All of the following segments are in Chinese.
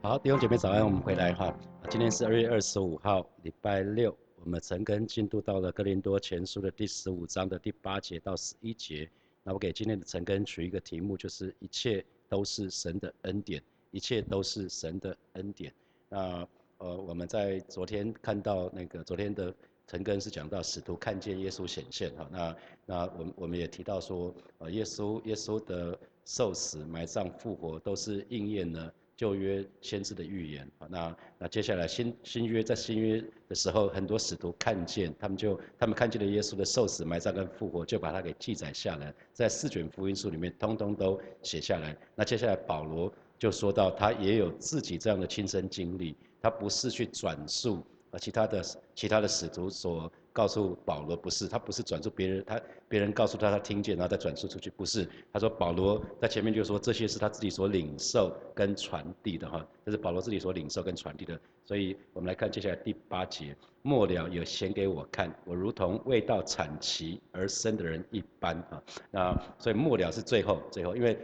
好，弟兄姐妹早安，我们回来哈。今天是二月二十五号，礼拜六，我们陈根进度到了哥林多前书的第十五章的第八节到十一节。那我给今天的陈根取一个题目，就是一切都是神的恩典，一切都是神的恩典。那呃，我们在昨天看到那个昨天的陈根是讲到使徒看见耶稣显现哈。那那我们我们也提到说，呃，耶稣耶稣的受死、埋葬、复活都是应验了旧约先知的预言。那那接下来新新约在新约的时候，很多使徒看见，他们就他们看见了耶稣的受死、埋葬跟复活，就把它给记载下来，在四卷福音书里面通通都写下来。那接下来保罗就说到，他也有自己这样的亲身经历，他不是去转述啊其他的其他的使徒所。告诉保罗不是，他不是转述别人，他别人告诉他他听见，然后再转述出去，不是。他说保罗在前面就说这些是他自己所领受跟传递的哈，这是保罗自己所领受跟传递的。所以我们来看接下来第八节，末了有显给我看，我如同未到产期而生的人一般啊。那所以末了是最后最后，因为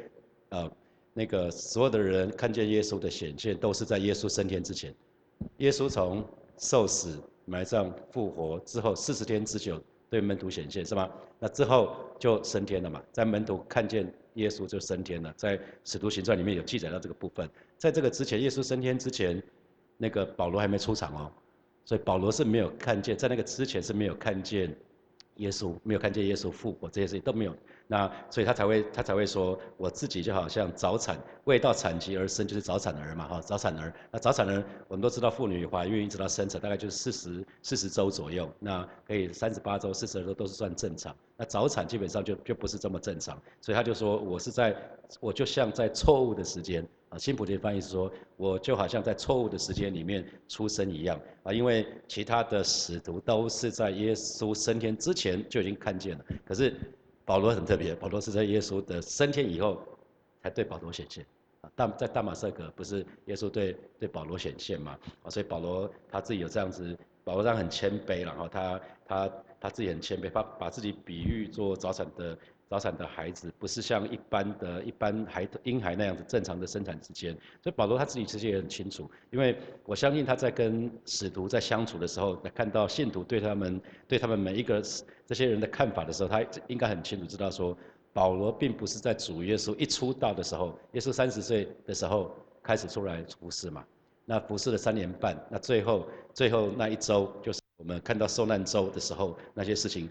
呃那个所有的人看见耶稣的显现都是在耶稣升天之前，耶稣从受死。埋葬、复活之后四十天之久对门徒显现是吗？那之后就升天了嘛，在门徒看见耶稣就升天了，在使徒行传里面有记载到这个部分。在这个之前，耶稣升天之前，那个保罗还没出场哦，所以保罗是没有看见，在那个之前是没有看见耶稣，没有看见耶稣复活这些事情都没有。那所以他才会他才会说，我自己就好像早产未到产期而生，就是早产儿嘛哈，早产儿。那早产儿我们都知道，妇女怀孕一直到生产大概就是四十四十周左右，那可以三十八周、四十二周都是算正常。那早产基本上就就不是这么正常，所以他就说我是在，我就像在错误的时间新普的翻译是说，我就好像在错误的时间里面出生一样啊，因为其他的使徒都是在耶稣升天之前就已经看见了，可是。保罗很特别，保罗是在耶稣的升天以后，才对保罗显现。啊，大在大马色格不是耶稣对对保罗显现嘛？啊，所以保罗他自己有这样子，保罗这样很谦卑，然后他他他自己很谦卑，他把自己比喻做早产的。早产的孩子不是像一般的一般孩婴孩那样子正常的生产之间，所以保罗他自己其实也很清楚，因为我相信他在跟使徒在相处的时候，看到信徒对他们对他们每一个这些人的看法的时候，他应该很清楚知道说，保罗并不是在主耶稣一出道的时候，耶稣三十岁的时候开始出来服侍嘛，那服侍了三年半，那最后最后那一周就是我们看到受难周的时候那些事情。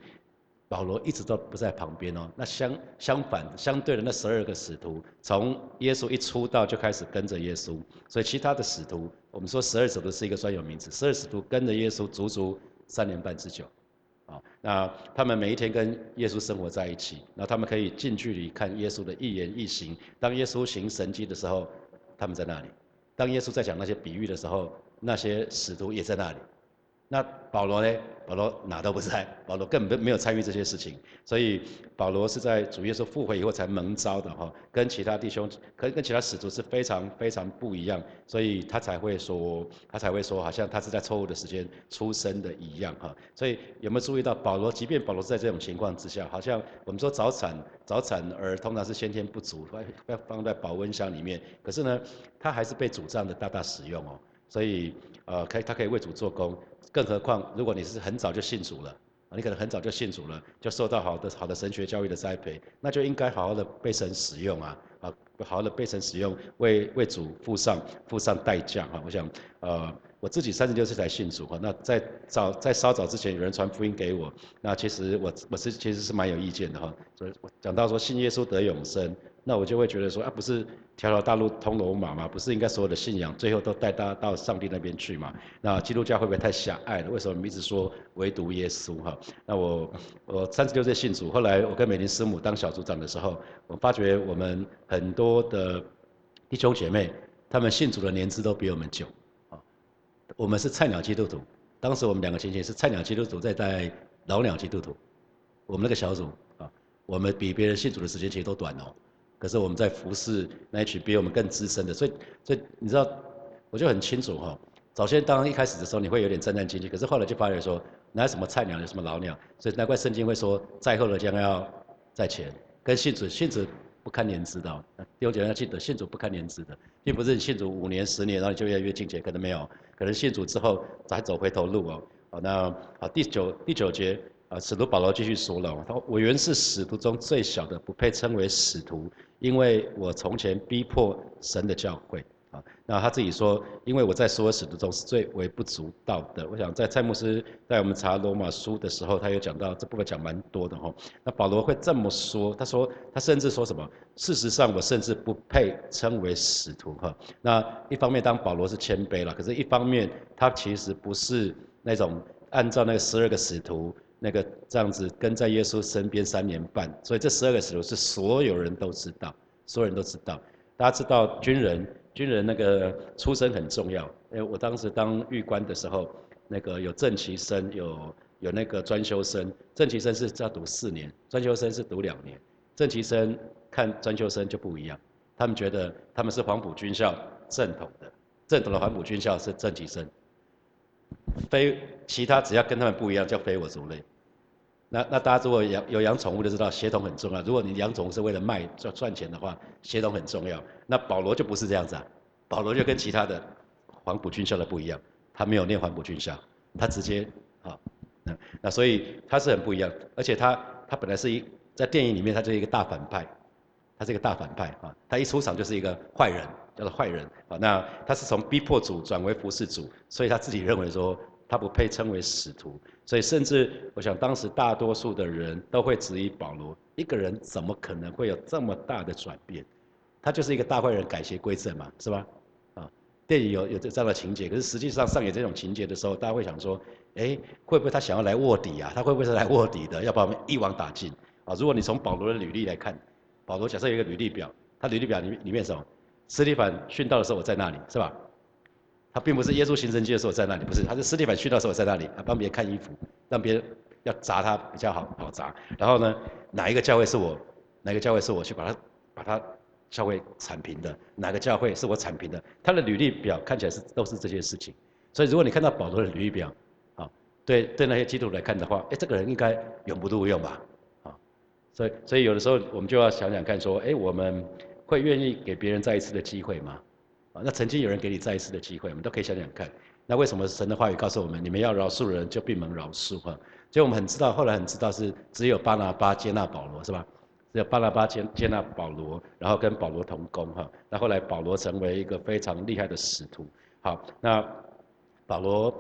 保罗一直都不在旁边哦。那相相反，相对的那十二个使徒，从耶稣一出道就开始跟着耶稣。所以其他的使徒，我们说十二使徒是一个专有名词。十二使徒跟着耶稣足足三年半之久，啊，那他们每一天跟耶稣生活在一起，那他们可以近距离看耶稣的一言一行。当耶稣行神迹的时候，他们在那里；当耶稣在讲那些比喻的时候，那些使徒也在那里。那保罗呢？保罗哪都不在，保罗根本没有参与这些事情，所以保罗是在主耶稣复活以后才蒙召的哈，跟其他弟兄，跟跟其他使徒是非常非常不一样，所以他才会说，他才会说，好像他是在错误的时间出生的一样哈。所以有没有注意到保罗？即便保罗在这种情况之下，好像我们说早产早产儿通常是先天不足，要放在保温箱里面，可是呢，他还是被主这样的大大使用哦。所以，呃，可以，他可以为主做工。更何况，如果你是很早就信主了，你可能很早就信主了，就受到好的好的神学教育的栽培，那就应该好好的被神使用啊，啊，好好的被神使用，为为主付上付上代价哈。我想，呃，我自己三十六岁才信主哈，那在早在稍早之前，有人传福音给我，那其实我我是其实是蛮有意见的哈。所以讲到说信耶稣得永生。那我就会觉得说啊，不是条条大路通罗马吗？不是应该所有的信仰最后都带大家到上帝那边去吗？那基督教会不会太狭隘了？为什么一直说唯独耶稣哈？那我我三十六岁信主，后来我跟美玲师母当小组长的时候，我发觉我们很多的弟兄姐妹，他们信主的年资都比我们久啊。我们是菜鸟基督徒，当时我们两个情形是菜鸟基督徒在带老鸟基督徒，我们那个小组啊，我们比别人信主的时间其实都短哦。可是我们在服侍那一群比我们更资深的，所以所以你知道，我就很清楚哈。早先当一开始的时候，你会有点战战兢兢，可是后来就发觉说，哪有什么菜鸟，有什么老鸟，所以难怪圣经会说，在后的将要在前。跟信主信主不堪年资的。弟兄姐妹要记得，信主不堪年资的，并不是你信主五年、十年，然后你就越来越境界，可能没有，可能信主之后再走回头路哦。好，那好，第九第九节啊，使徒保罗继续说了，他说：“我原是使徒中最小的，不配称为使徒，因为我从前逼迫神的教会。”啊，那他自己说，因为我在所有使徒中是最微不足道的。我想在蔡牧师在我们查罗马书的时候，他有讲到这部分讲蛮多的哈。那保罗会这么说，他说他甚至说什么？事实上我甚至不配称为使徒哈。那一方面当保罗是谦卑了，可是一方面他其实不是那种按照那十二个使徒那个这样子跟在耶稣身边三年半，所以这十二个使徒是所有人都知道，所有人都知道。大家知道军人。军人那个出身很重要，因为我当时当狱官的时候，那个有正旗生，有有那个专修生。正旗生是要读四年，专修生是读两年。正旗生看专修生就不一样，他们觉得他们是黄埔军校正统的，正统的黄埔军校是正旗生，非其他只要跟他们不一样叫非我族类。那那大家如果养有养宠物的知道，协同很重要。如果你养宠物是为了卖赚赚钱的话，协同很重要。那保罗就不是这样子啊，保罗就跟其他的黄埔军校的不一样，他没有念黄埔军校，他直接啊，那那所以他是很不一样。而且他他本来是一在电影里面他就是一个大反派，他是一个大反派啊，他一出场就是一个坏人，叫做坏人啊。那他是从逼迫主转为服侍主，所以他自己认为说。他不配称为使徒，所以甚至我想当时大多数的人都会质疑保罗：一个人怎么可能会有这么大的转变？他就是一个大坏人改邪归正嘛，是吧？啊，电影有有这这样的情节，可是实际上上演这种情节的时候，大家会想说：哎，会不会他想要来卧底啊？他会不会是来卧底的，要把我们一网打尽？啊，如果你从保罗的履历来看，保罗假设有一个履历表，他履历表里里面什么？斯蒂凡殉道的时候我在那里，是吧？他并不是耶稣行神迹的时候在那里，不是，他是斯蒂凡去的时候在那里，啊，帮别人看衣服，让别人要砸他比较好好砸。然后呢，哪一个教会是我，哪个教会是我去把他把他教会铲平的？哪个教会是我铲平的？他的履历表看起来是都是这些事情。所以如果你看到保罗的履历表，啊，对对那些基督徒来看的话，哎，这个人应该永不录用吧？啊，所以所以有的时候我们就要想想看，说，哎，我们会愿意给别人再一次的机会吗？啊，那曾经有人给你再一次的机会，我们都可以想想看。那为什么神的话语告诉我们，你们要饶恕人，就闭门饶恕哈？所以我们很知道，后来很知道是只有巴拿巴接纳保罗是吧？只有巴拿巴接接纳保罗，然后跟保罗同工哈。那后来保罗成为一个非常厉害的使徒。好，那保罗。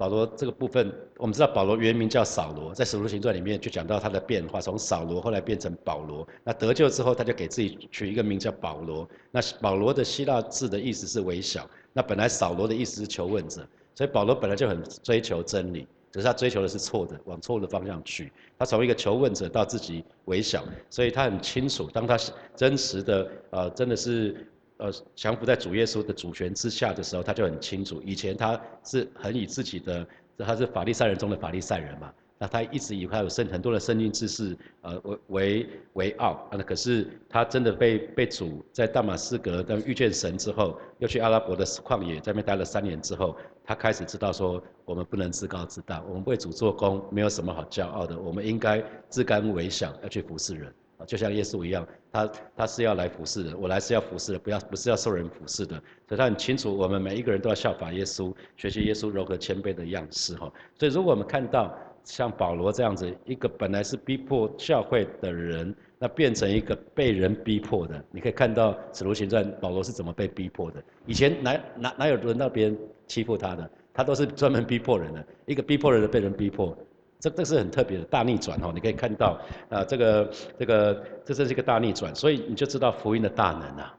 保罗这个部分，我们知道保罗原名叫扫罗，在使徒行传里面就讲到他的变化，从扫罗后来变成保罗。那得救之后，他就给自己取一个名叫保罗。那保罗的希腊字的意思是微小。那本来扫罗的意思是求问者，所以保罗本来就很追求真理，只是他追求的是错的，往错的方向去。他从一个求问者到自己微小，所以他很清楚，当他真实的呃，真的是。呃，降服在主耶稣的主权之下的时候，他就很清楚。以前他是很以自己的，他是法利赛人中的法利赛人嘛。那他一直以他有圣很多的圣经知识，呃，为为为傲。那可是他真的被被主在大马士革跟遇见神之后，又去阿拉伯的旷野在那边待了三年之后，他开始知道说，我们不能自高自大，我们为主做工没有什么好骄傲的，我们应该自甘为小，要去服侍人。就像耶稣一样，他他是要来服侍的，我来是要服侍的，不要不是要受人服侍的。所以他很清楚，我们每一个人都要效法耶稣，学习耶稣柔和谦卑的样式哈。所以如果我们看到像保罗这样子一个本来是逼迫教会的人，那变成一个被人逼迫的，你可以看到使徒行传保罗是怎么被逼迫的。以前哪哪哪有轮到别人欺负他的，他都是专门逼迫人的，一个逼迫人的被人逼迫。这这是很特别的大逆转哈，你可以看到啊，这个这个这真是一个大逆转，所以你就知道福音的大能啊，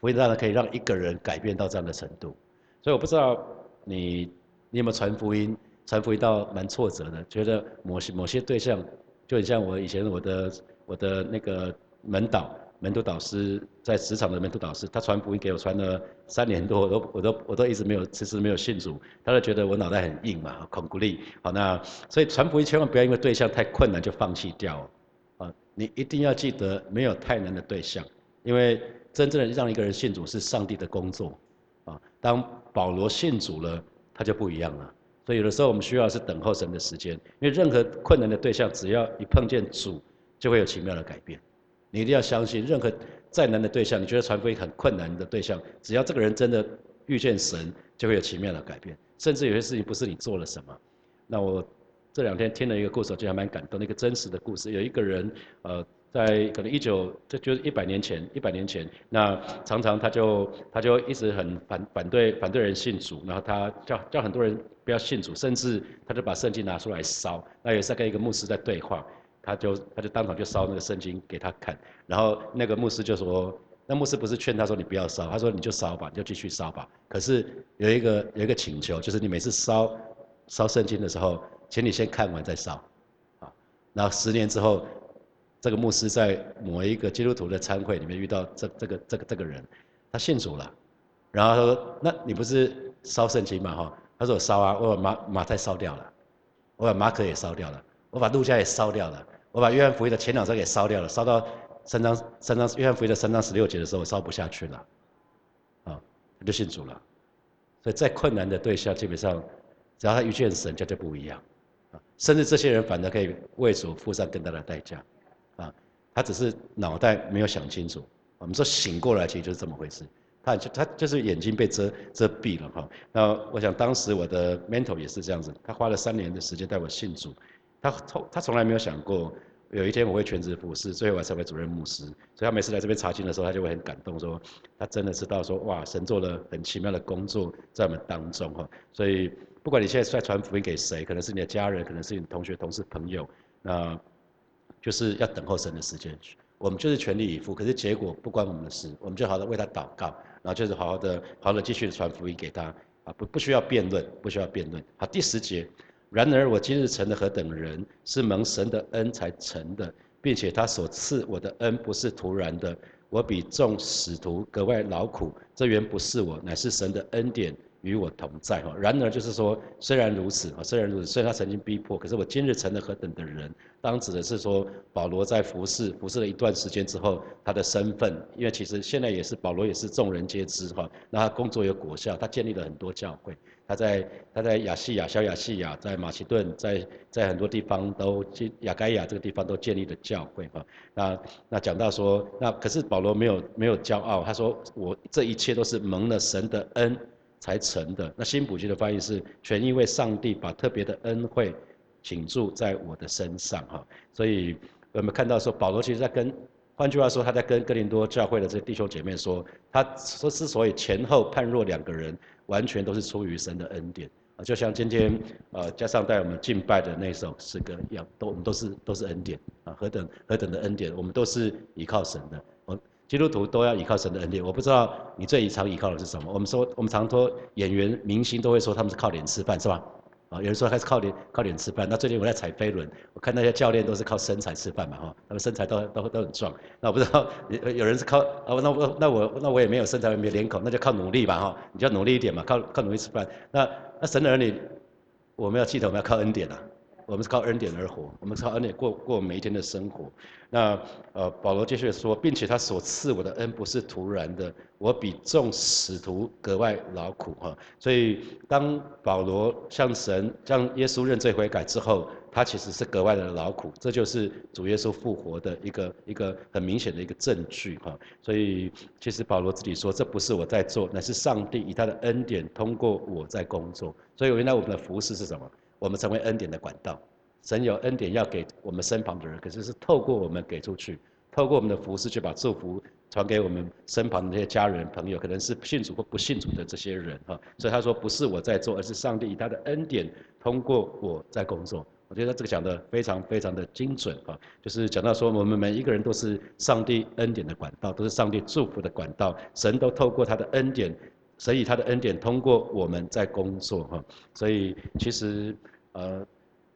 福音大能可以让一个人改变到这样的程度。所以我不知道你你有没有传福音，传福音到蛮挫折的，觉得某些某些对象，就很像我以前我的我的那个门导。门徒导师在职场的门徒导师，他传福音给我传了三年多，我都我都我都一直没有迟迟没有信主，他就觉得我脑袋很硬嘛，恐孤立。好，那所以传福音千万不要因为对象太困难就放弃掉，啊，你一定要记得没有太难的对象，因为真正的让一个人信主是上帝的工作，啊，当保罗信主了，他就不一样了。所以有的时候我们需要是等候神的时间，因为任何困难的对象，只要一碰见主，就会有奇妙的改变。你一定要相信，任何再难的对象，你觉得传福音很困难的对象，只要这个人真的遇见神，就会有奇妙的改变。甚至有些事情不是你做了什么。那我这两天听了一个故事，我觉得还蛮感动，一个真实的故事。有一个人，呃，在可能一九，这就是一百年前，一百年前，那常常他就他就一直很反反对反对人信主，然后他叫叫很多人不要信主，甚至他就把圣经拿出来烧。那有一次跟一个牧师在对话。他就他就当场就烧那个圣经给他看，然后那个牧师就说，那牧师不是劝他说你不要烧，他说你就烧吧，你就继续烧吧。可是有一个有一个请求，就是你每次烧烧圣经的时候，请你先看完再烧，啊，然后十年之后，这个牧师在某一个基督徒的参会里面遇到这这个这个这个人，他信主了，然后他说，那你不是烧圣经嘛哈？他说我烧啊，我把马马太烧掉了，我把马可也烧掉了，我把路加也烧掉了。我把约翰福音的前两章给烧掉了，烧到三章三章约翰福音的三章十六节的时候，烧不下去了，啊，他就信主了。所以再困难的对象，基本上只要他遇见神，就就不一样，啊，甚至这些人反而可以为主付上更大的代价，啊，他只是脑袋没有想清楚。我们说醒过来，其实就是这么回事。他就他就是眼睛被遮遮蔽了哈。那我想当时我的 mentor 也是这样子，他花了三年的时间带我信主。他从他从来没有想过有一天我会全职服侍，最后我成为主任牧师。所以他每次来这边查经的时候，他就会很感动，说他真的知道说哇，神做了很奇妙的工作在我们当中哈。所以不管你现在在传福音给谁，可能是你的家人，可能是你的同学、同事、朋友，那就是要等候神的时间。我们就是全力以赴，可是结果不关我们的事，我们就好的为他祷告，然后就是好好的、好好的继续传福音给他啊，不不需要辩论，不需要辩论。好，第十节。然而我今日成了何等人，是蒙神的恩才成的，并且他所赐我的恩不是突然的。我比众使徒格外劳苦，这原不是我，乃是神的恩典。与我同在哈，然而就是说，虽然如此哈，虽然如此，虽然他曾经逼迫，可是我今日成了何等的人？当指的是说，保罗在服侍服侍了一段时间之后，他的身份，因为其实现在也是保罗也是众人皆知哈，那他工作有果效，他建立了很多教会，他在他在亚细亚、小亚细亚、在马其顿、在在很多地方都建亚该亚这个地方都建立了教会哈，那那讲到说，那可是保罗没有没有骄傲，他说我这一切都是蒙了神的恩。才成的。那新普京的翻译是：全因为上帝把特别的恩惠倾注在我的身上，哈。所以我们看到说，保罗其实在跟，换句话说，他在跟哥林多教会的这弟兄姐妹说，他说之所以前后判若两个人，完全都是出于神的恩典啊。就像今天呃加上带我们敬拜的那首诗歌一样，都我们都是都是恩典啊，何等何等的恩典，我们都是依靠神的。我基督徒都要依靠神的恩典。我不知道你最常依靠的是什么。我们说，我们常说演员、明星都会说他们是靠脸吃饭，是吧？啊，有人说还是靠脸靠脸吃饭。那最近我在踩飞轮，我看那些教练都是靠身材吃饭嘛，哈，他们身材都都都很壮。那我不知道有有人是靠啊，那我那我那我也没有身材，也没有脸孔，那就靠努力吧，哈，你就要努力一点嘛，靠靠努力吃饭。那那神的儿女，我们要记得我们要靠恩典啊。我们是靠恩典而活，我们是靠恩典过过每一天的生活。那呃，保罗继续说，并且他所赐我的恩不是突然的，我比众使徒格外劳苦哈。所以当保罗向神、向耶稣认罪悔改之后，他其实是格外的劳苦，这就是主耶稣复活的一个一个很明显的一个证据哈。所以其实保罗自己说，这不是我在做，乃是上帝以他的恩典通过我在工作。所以原来我们的服饰是什么？我们成为恩典的管道，神有恩典要给我们身旁的人，可是是透过我们给出去，透过我们的服饰去把祝福传给我们身旁的那些家人朋友，可能是信主或不信主的这些人哈。所以他说不是我在做，而是上帝以他的恩典通过我在工作。我觉得这个讲的非常非常的精准哈，就是讲到说我们每一个人都是上帝恩典的管道，都是上帝祝福的管道，神都透过他的恩典，神以他的恩典通过我们在工作哈。所以其实。呃，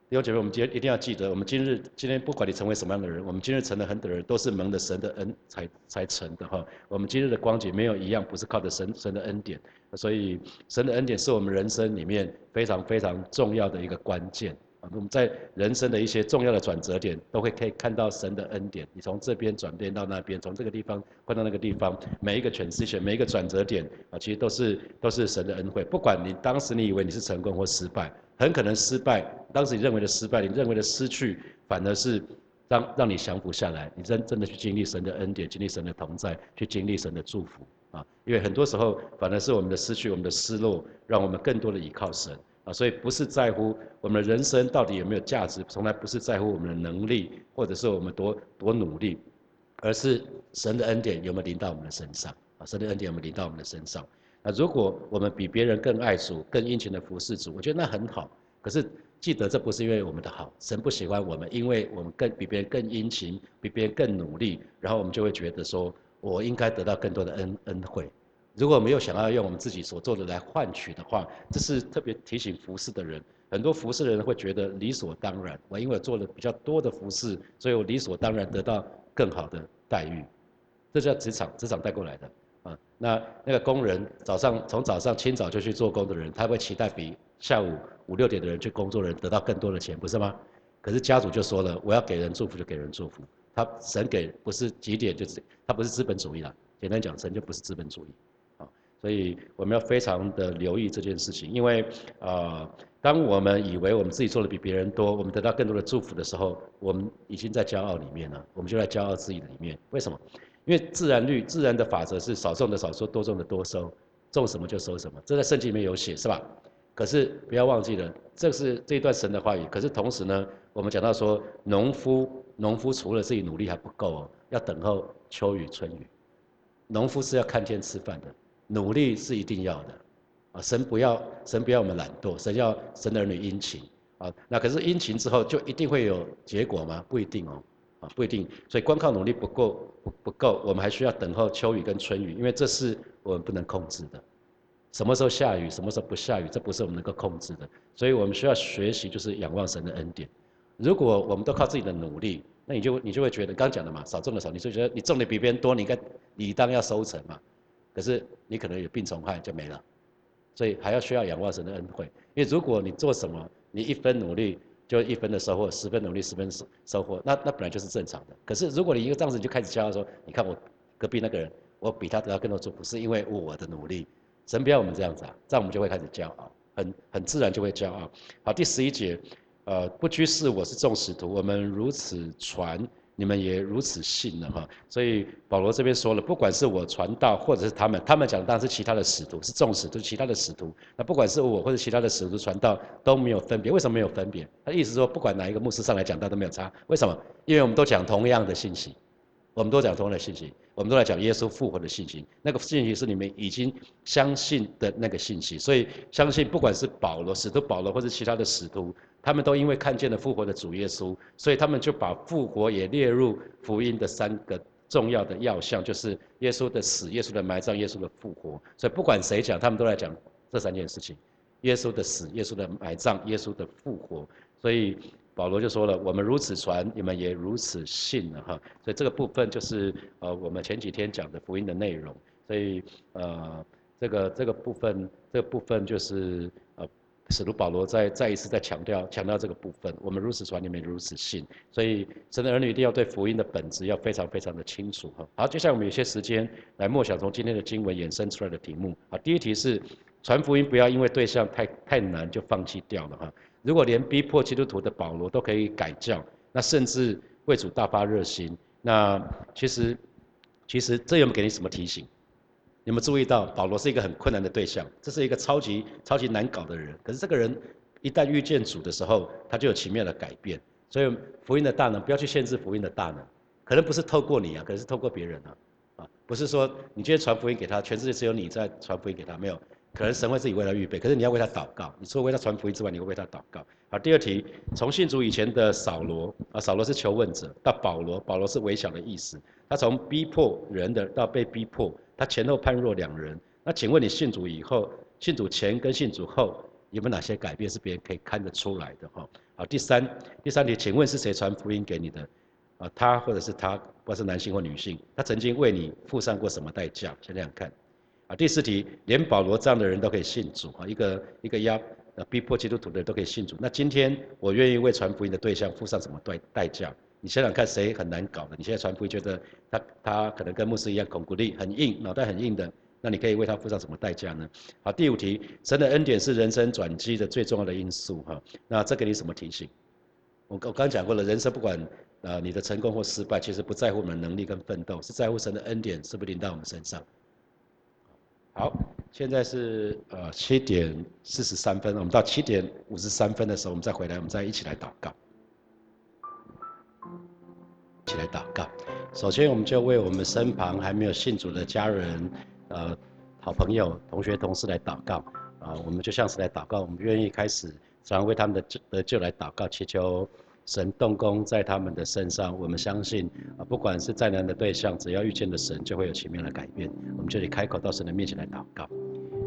弟兄姐妹，我们今天一定要记得，我们今日今天不管你成为什么样的人，我们今日成了很多人都是蒙的神的恩才才成的哈。我们今日的光景没有一样不是靠着神神的恩典，所以神的恩典是我们人生里面非常非常重要的一个关键。我们在人生的一些重要的转折点，都会可以看到神的恩典。你从这边转变到那边，从这个地方换到那个地方，每一个诠释每一个转折点啊，其实都是都是神的恩惠。不管你当时你以为你是成功或失败，很可能失败。当时你认为的失败，你认为的失去，反而是让让你降服下来，你真真的去经历神的恩典，经历神的同在，去经历神的祝福啊！因为很多时候反而是我们的失去，我们的失落，让我们更多的依靠神啊！所以不是在乎我们的人生到底有没有价值，从来不是在乎我们的能力，或者是我们多多努力，而是神的恩典有没有临到我们的身上啊！神的恩典有没有临到我们的身上？那如果我们比别人更爱主，更殷勤的服侍主，我觉得那很好。可是。记得这不是因为我们的好，神不喜欢我们，因为我们更比别人更殷勤，比别人更努力，然后我们就会觉得说，我应该得到更多的恩恩惠。如果没有想要用我们自己所做的来换取的话，这是特别提醒服侍的人。很多服侍的人会觉得理所当然，我因为做了比较多的服侍，所以我理所当然得到更好的待遇。这叫职场职场带过来的啊。那那个工人早上从早上清早就去做工的人，他会期待比下午。五六点的人去工作的，人得到更多的钱，不是吗？可是家主就说了，我要给人祝福就给人祝福，他神给不是几点就是他不是资本主义了。简单讲，神就不是资本主义，所以我们要非常的留意这件事情，因为啊，当我们以为我们自己做的比别人多，我们得到更多的祝福的时候，我们已经在骄傲里面了，我们就在骄傲自己的里面。为什么？因为自然律、自然的法则是少种的少收，多种的多收，种什么就收什么，这在圣经里面有写，是吧？可是不要忘记了，这是这一段神的话语。可是同时呢，我们讲到说，农夫农夫除了自己努力还不够哦，要等候秋雨春雨。农夫是要看天吃饭的，努力是一定要的啊。神不要神不要我们懒惰，神要神的儿女殷勤啊。那可是殷勤之后就一定会有结果吗？不一定哦，啊不一定。所以光靠努力不够不不够，我们还需要等候秋雨跟春雨，因为这是我们不能控制的。什么时候下雨，什么时候不下雨，这不是我们能够控制的，所以我们需要学习，就是仰望神的恩典。如果我们都靠自己的努力，那你就你就会觉得，刚讲的嘛，少种的少，你就觉得你种的比别人多，你应该你当要收成嘛。可是你可能有病虫害就没了，所以还要需要仰望神的恩惠。因为如果你做什么，你一分努力就一分的收获，十分努力十分收收获，那那本来就是正常的。可是如果你一个这样子就开始骄傲说，你看我隔壁那个人，我比他得到更多祝福，是因为我的努力。神不要我们这样子啊，这样我们就会开始骄傲，很很自然就会骄傲。好，第十一节，呃，不拘是我是众使徒，我们如此传，你们也如此信了哈。所以保罗这边说了，不管是我传道，或者是他们，他们讲的当然是其他的使徒，是众使徒，其他的使徒。那不管是我或者其他的使徒传道都没有分别，为什么没有分别？他意思说，不管哪一个牧师上来讲道都没有差，为什么？因为我们都讲同样的信息。我们都讲同样的信息，我们都来讲耶稣复活的信息。那个信息是你们已经相信的那个信息，所以相信不管是保罗、使徒保罗或者其他的使徒，他们都因为看见了复活的主耶稣，所以他们就把复活也列入福音的三个重要的要项，就是耶稣的死、耶稣的埋葬、耶稣的复活。所以不管谁讲，他们都来讲这三件事情：耶稣的死、耶稣的埋葬、耶稣的复活。所以。保罗就说了：“我们如此传，你们也如此信了哈。”所以这个部分就是呃我们前几天讲的福音的内容。所以呃这个这个部分这个部分就是呃使徒保罗再再一次再强调强调这个部分。我们如此传，你们如此信。所以神的儿女一定要对福音的本质要非常非常的清楚哈。好，接下来我们有些时间来默想从今天的经文衍生出来的题目。好，第一题是传福音不要因为对象太太难就放弃掉了哈。如果连逼迫基督徒的保罗都可以改教，那甚至为主大发热心，那其实，其实这有没有给你什么提醒？有没有注意到保罗是一个很困难的对象？这是一个超级超级难搞的人。可是这个人一旦遇见主的时候，他就有奇妙的改变。所以福音的大能，不要去限制福音的大能，可能不是透过你啊，可能是透过别人啊，啊，不是说你今天传福音给他，全世界只有你在传福音给他，没有。可能神会自己为他预备，可是你要为他祷告。你除了为他传福音之外，你会为他祷告。好，第二题，从信主以前的扫罗啊，扫罗是求问者，到保罗，保罗是微小的意思。他从逼迫人的到被逼迫，他前后判若两人。那请问你信主以后，信主前跟信主后有没有哪些改变是别人可以看得出来的？哈，好，第三，第三题，请问是谁传福音给你的？啊，他或者是他，不管是男性或女性，他曾经为你付上过什么代价？先这样看。啊，第四题，连保罗这样的人都可以信主啊，一个一个压逼迫基督徒的人都可以信主。那今天我愿意为传福音的对象付上什么代代价？你想想看，谁很难搞的？你现在传福音觉得他他可能跟牧师一样孔骨力很硬，脑袋很硬的，那你可以为他付上什么代价呢？好，第五题，神的恩典是人生转机的最重要的因素哈。那这给你什么提醒？我我刚讲过了，人生不管呃你的成功或失败，其实不在乎我们的能力跟奋斗，是在乎神的恩典是不是临到我们身上。好，现在是呃七点四十三分，我们到七点五十三分的时候，我们再回来，我们再一起来祷告，起来祷告。首先，我们就为我们身旁还没有信主的家人、呃好朋友、同学、同事来祷告。啊，我们就像是来祷告，我们愿意开始，常为他们的得救来祷告，祈求。神动工在他们的身上，我们相信啊，不管是再难的对象，只要遇见了神，就会有奇妙的改变。我们这里开口到神的面前来祷告，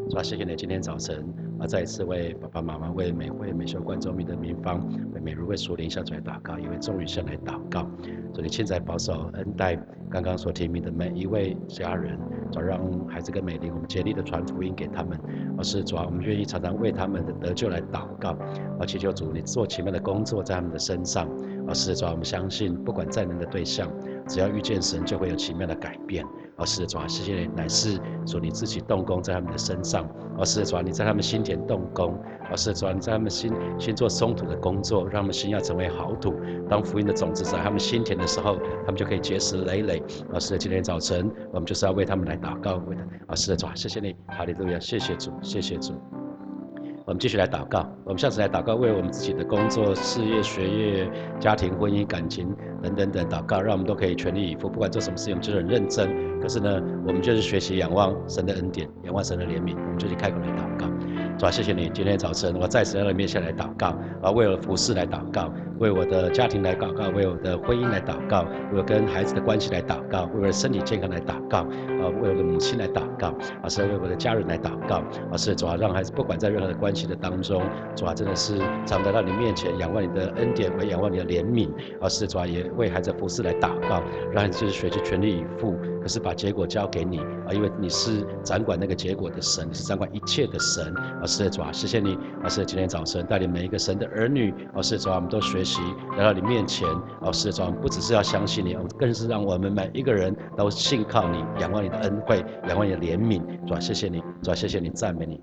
是吧？谢谢你今天早晨啊，再一次为爸爸妈妈、为每位美秀观众、名的民方、为每如为属灵下主来祷告，也为众女向来祷告。主你现在保守恩待刚刚所提名的每一位家人，早让孩子跟美丽，我们竭力的传福音给他们。而是主啊，我们愿意常常为他们的得救来祷告，而祈求主你做奇妙的工作在他们的身上。而是主啊，我们相信不管再难的对象，只要遇见神，就会有奇妙的改变。而是主啊，谢谢你乃是说你自己动工在他们的身上。而是主啊，你在他们心田动工。而是主啊，你在他们心心做松土的工作，让他们心要成为好土。当福音的种子在他们心田的时候，他们就可以结实累累。而是今天早晨，我们就是要为他们来祷告，为他。而是主啊，谢谢你，哈利路亚，谢谢主，谢谢主。我们继续来祷告，我们下次来祷告，为我们自己的工作、事业、学业、家庭、婚姻、感情等等等祷告，让我们都可以全力以赴，不管做什么事情，我们就是很认真。可是呢，我们就是学习仰望神的恩典，仰望神的怜悯，我们就去开口来祷告。主啊，谢谢你，今天早晨我再次来到面前来祷告，啊，为了服侍来祷告，为我的家庭来祷告，为我的婚姻来祷告，为我跟孩子的关系来祷告，为我的身体健康来祷告，啊，为我的母亲来祷告，啊，是为我的家人来祷告，啊，是主啊，让孩子不管在任何的关系的当中，主啊，真的是常来到你面前仰望你的恩典，和仰望你的怜悯，啊，是主啊，也为孩子服侍来祷告，让孩子学习全力以赴。可是把结果交给你啊，因为你是掌管那个结果的神，你是掌管一切的神啊，是的主啊，谢谢你啊，是今天早晨带领每一个神的儿女啊，是的主啊，我们都学习来到你面前啊，是的主啊，不只是要相信你，更是让我们每一个人都信靠你，仰望你的恩惠，仰望你的怜悯，主啊，谢谢你，主啊，谢谢你，赞美你。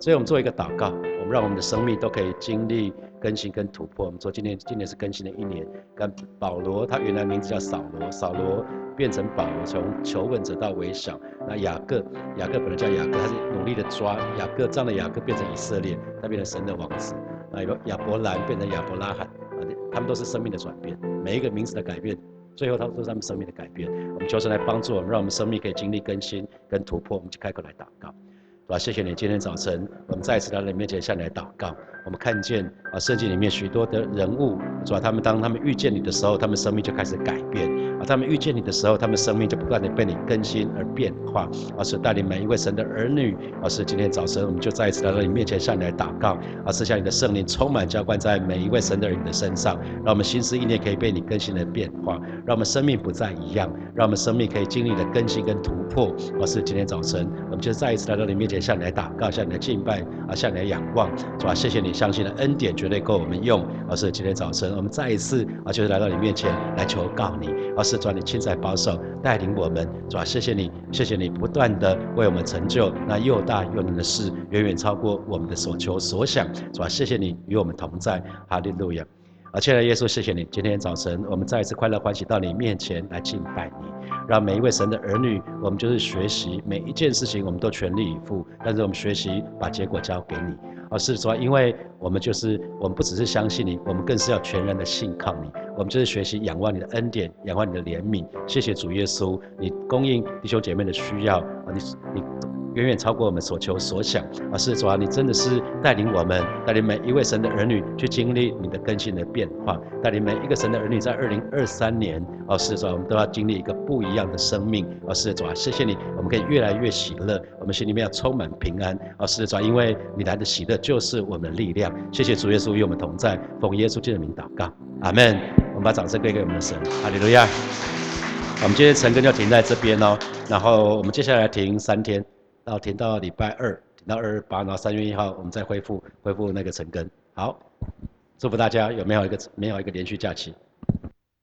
所以我们做一个祷告，我们让我们的生命都可以经历更新跟突破。我们说今年今年是更新的一年，跟保罗他原来名字叫扫罗，扫罗。变成保罗，从求问者到微小。那雅各，雅各本来叫雅各，他是努力的抓雅各，这样的雅各变成以色列，他变成神的王子。那有亚伯兰变成亚伯拉罕，他们都是生命的转变，每一个名字的改变，最后他都是他们生命的改变。我们求神来帮助我们，让我们生命可以经历更新跟突破。我们就开口来祷告，好？谢谢你，今天早晨我们再次来到你面前向你来祷告。我们看见啊，圣经里面许多的人物，是吧？他们当他们遇见你的时候，他们生命就开始改变啊。他们遇见你的时候，他们生命就不断的被你更新而变化。而是带领每一位神的儿女，而是今天早晨我们就再一次来到你面前向你来祷告，而是向你的圣灵充满浇灌在每一位神的儿女的身上，让我们心思意念可以被你更新的变化，让我们生命不再一样，让我们生命可以经历的更新跟突破。而是今天早晨我们就再一次来到你面前向你来祷告，向你来敬拜，啊，向你来仰望，是吧？谢谢你相信的恩典绝对够我们用。而是今天早晨我们再一次啊，就是来到你面前来求告你，而是。主你亲自保守带领我们，主啊，谢谢你，谢谢你不断的为我们成就那又大又能的事，远远超过我们的所求所想，主啊，谢谢你与我们同在，哈利路亚。而，亲爱的耶稣，谢谢你，今天早晨我们再一次快乐欢喜到你面前来敬拜你，让每一位神的儿女，我们就是学习每一件事情，我们都全力以赴，但是我们学习把结果交给你。而是说，因为我们就是我们不只是相信你，我们更是要全然的信靠你。我们就是学习仰望你的恩典，仰望你的怜悯。谢谢主耶稣，你供应弟兄姐妹的需要啊，你你。远远超过我们所求所想，而是主啊，你真的是带领我们，带领每一位神的儿女去经历你的更新的变化，带领每一个神的儿女在二零二三年，哦，是主啊，我们都要经历一个不一样的生命，哦，是主啊，谢谢你，我们可以越来越喜乐，我们心里面要充满平安，哦，是主啊，因为你来的喜乐就是我们的力量，谢谢主耶稣与我们同在，奉耶稣基督的名祷告，阿门。我们把掌声归给我们的神，哈利路亚。我们今天晨更就停在这边哦，然后我们接下来停三天。然后停到礼拜二，停到二二八，然后三月一号我们再恢复恢复那个成根。好，祝福大家有美好一个美好一个连续假期。